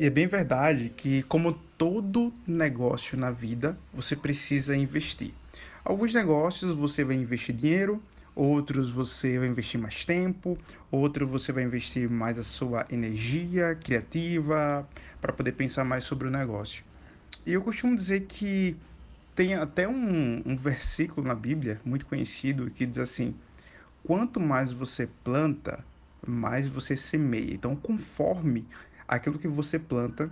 E é bem verdade que, como todo negócio na vida, você precisa investir. Alguns negócios você vai investir dinheiro, outros você vai investir mais tempo, outros você vai investir mais a sua energia criativa para poder pensar mais sobre o negócio. E eu costumo dizer que tem até um, um versículo na Bíblia muito conhecido que diz assim: quanto mais você planta, mais você semeia. Então, conforme aquilo que você planta,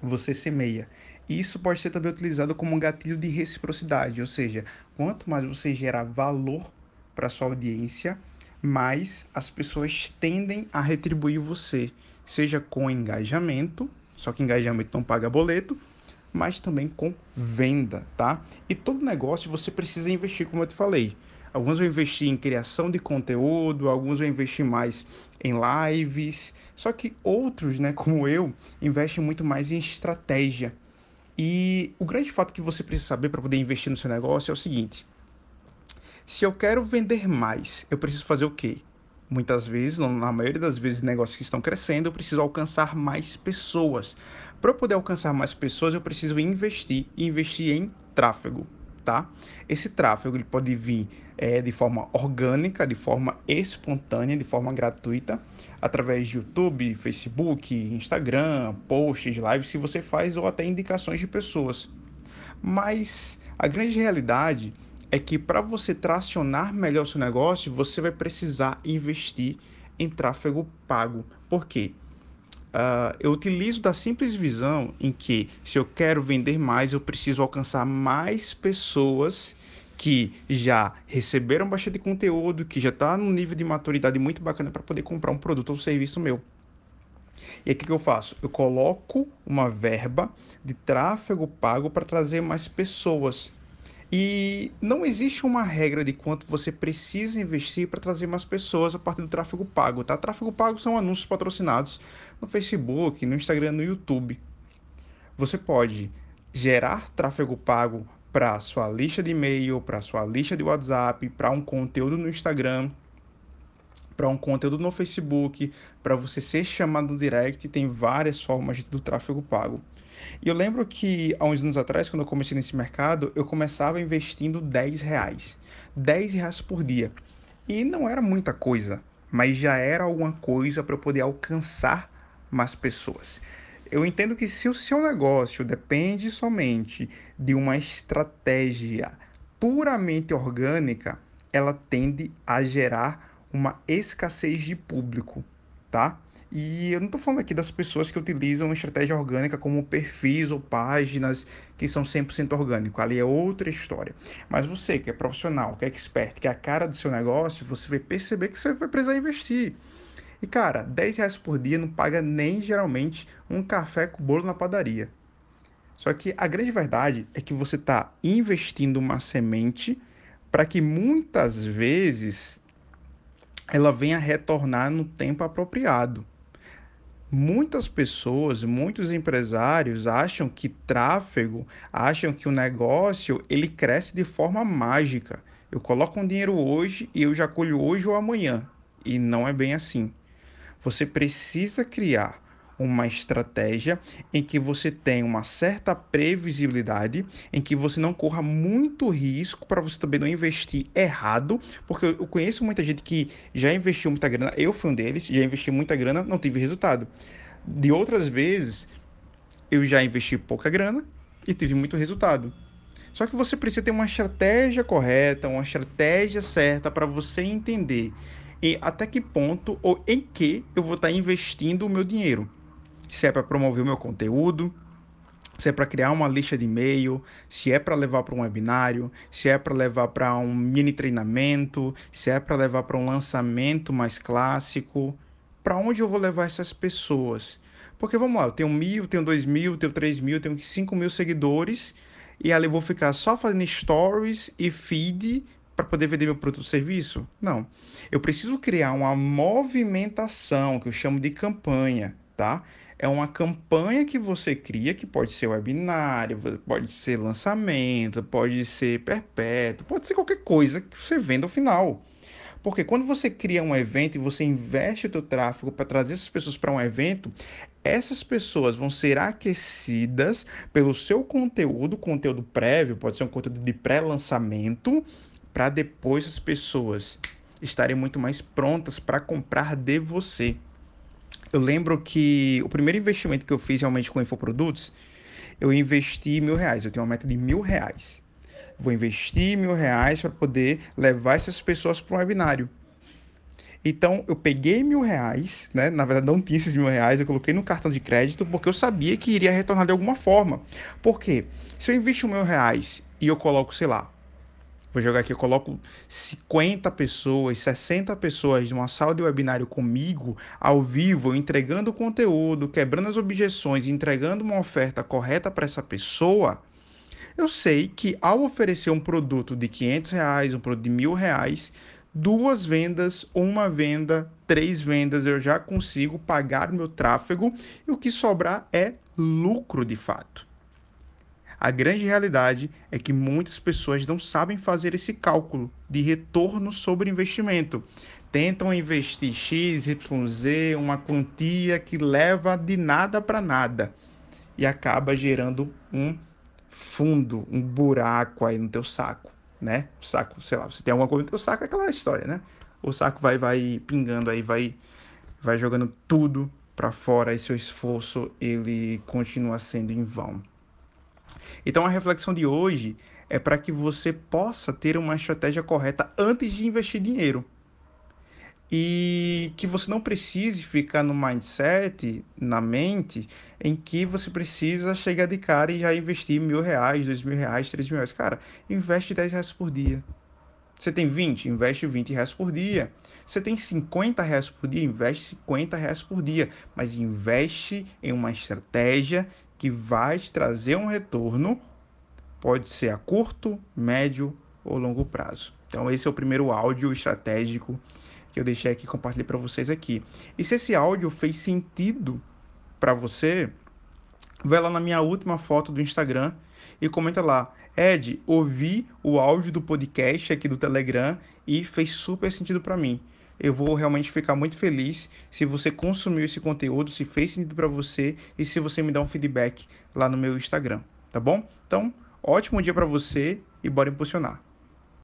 você semeia. Isso pode ser também utilizado como um gatilho de reciprocidade, ou seja, quanto mais você gerar valor para sua audiência, mais as pessoas tendem a retribuir você, seja com engajamento, só que engajamento não paga boleto, mas também com venda, tá? E todo negócio você precisa investir, como eu te falei. Alguns vão investir em criação de conteúdo, alguns vão investir mais em lives, só que outros, né, como eu, investem muito mais em estratégia. E o grande fato que você precisa saber para poder investir no seu negócio é o seguinte: se eu quero vender mais, eu preciso fazer o quê? Muitas vezes, na maioria das vezes, negócios que estão crescendo, eu preciso alcançar mais pessoas. Para eu poder alcançar mais pessoas, eu preciso investir e investir em tráfego tá? Esse tráfego ele pode vir é, de forma orgânica, de forma espontânea, de forma gratuita, através de YouTube, Facebook, Instagram, posts, lives, se você faz, ou até indicações de pessoas. Mas a grande realidade é que para você tracionar melhor o seu negócio, você vai precisar investir em tráfego pago. Por quê? Uh, eu utilizo da simples visão em que, se eu quero vender mais, eu preciso alcançar mais pessoas que já receberam bastante conteúdo, que já está num nível de maturidade muito bacana para poder comprar um produto ou serviço meu. E aí o que eu faço? Eu coloco uma verba de tráfego pago para trazer mais pessoas e não existe uma regra de quanto você precisa investir para trazer mais pessoas a partir do tráfego pago, tá? Tráfego pago são anúncios patrocinados no Facebook, no Instagram, no YouTube. Você pode gerar tráfego pago para sua lista de e-mail, para sua lista de WhatsApp, para um conteúdo no Instagram, para um conteúdo no Facebook, para você ser chamado no direct, tem várias formas do tráfego pago. E eu lembro que há uns anos atrás, quando eu comecei nesse mercado, eu começava investindo 10 reais. 10 reais por dia. E não era muita coisa, mas já era alguma coisa para eu poder alcançar mais pessoas. Eu entendo que se o seu negócio depende somente de uma estratégia puramente orgânica, ela tende a gerar uma escassez de público, tá? E eu não estou falando aqui das pessoas que utilizam estratégia orgânica como perfis ou páginas que são 100% orgânico. Ali é outra história. Mas você que é profissional, que é expert, que é a cara do seu negócio, você vai perceber que você vai precisar investir. E cara, 10 reais por dia não paga nem geralmente um café com bolo na padaria. Só que a grande verdade é que você está investindo uma semente para que muitas vezes ela venha retornar no tempo apropriado. Muitas pessoas, muitos empresários acham que tráfego, acham que o negócio ele cresce de forma mágica. Eu coloco um dinheiro hoje e eu já colho hoje ou amanhã. E não é bem assim. Você precisa criar uma estratégia em que você tenha uma certa previsibilidade, em que você não corra muito risco para você também não investir errado, porque eu conheço muita gente que já investiu muita grana, eu fui um deles, já investi muita grana, não tive resultado. De outras vezes, eu já investi pouca grana e tive muito resultado. Só que você precisa ter uma estratégia correta, uma estratégia certa para você entender e até que ponto ou em que eu vou estar investindo o meu dinheiro se é para promover o meu conteúdo, se é para criar uma lista de e-mail, se é para levar para um webinário, se é para levar para um mini treinamento, se é para levar para um lançamento mais clássico. Para onde eu vou levar essas pessoas? Porque vamos lá, eu tenho mil, tenho dois mil, tenho três mil, tenho cinco mil seguidores e ali eu vou ficar só fazendo stories e feed para poder vender meu produto ou serviço? Não. Eu preciso criar uma movimentação que eu chamo de campanha, tá? É uma campanha que você cria, que pode ser webinário, pode ser lançamento, pode ser perpétuo, pode ser qualquer coisa que você venda ao final. Porque quando você cria um evento e você investe o teu tráfego para trazer essas pessoas para um evento, essas pessoas vão ser aquecidas pelo seu conteúdo, conteúdo prévio, pode ser um conteúdo de pré-lançamento, para depois as pessoas estarem muito mais prontas para comprar de você. Eu lembro que o primeiro investimento que eu fiz realmente com infoprodutos, eu investi mil reais. Eu tenho uma meta de mil reais. Vou investir mil reais para poder levar essas pessoas para um webinário. Então, eu peguei mil reais, né? Na verdade, não tinha esses mil reais, eu coloquei no cartão de crédito porque eu sabia que iria retornar de alguma forma. Por quê? Se eu investir mil reais e eu coloco, sei lá, vou jogar aqui, eu coloco 50 pessoas, 60 pessoas numa sala de webinário comigo, ao vivo, entregando conteúdo, quebrando as objeções, entregando uma oferta correta para essa pessoa, eu sei que ao oferecer um produto de 500 reais, um produto de mil reais, duas vendas, uma venda, três vendas, eu já consigo pagar meu tráfego e o que sobrar é lucro de fato. A grande realidade é que muitas pessoas não sabem fazer esse cálculo de retorno sobre investimento. Tentam investir X, Y, Z, uma quantia que leva de nada para nada e acaba gerando um fundo, um buraco aí no teu saco né? O saco, sei lá, você tem alguma coisa no teu saco, é aquela história, né? O saco vai, vai pingando aí, vai, vai jogando tudo para fora e seu esforço ele continua sendo em vão. Então a reflexão de hoje é para que você possa ter uma estratégia correta antes de investir dinheiro e que você não precise ficar no mindset, na mente, em que você precisa chegar de cara e já investir mil reais, dois mil reais, três mil reais. Cara, investe 10 reais por dia. Você tem 20? Investe 20 reais por dia. Você tem 50 reais por dia? Investe 50 reais por dia. Mas investe em uma estratégia que vai te trazer um retorno, pode ser a curto, médio ou longo prazo. Então, esse é o primeiro áudio estratégico que eu deixei aqui, compartilhei para vocês aqui. E se esse áudio fez sentido para você, vai lá na minha última foto do Instagram e comenta lá. Ed, ouvi o áudio do podcast aqui do Telegram e fez super sentido para mim. Eu vou realmente ficar muito feliz se você consumiu esse conteúdo, se fez sentido para você e se você me dá um feedback lá no meu Instagram, tá bom? Então, ótimo dia para você e bora impulsionar.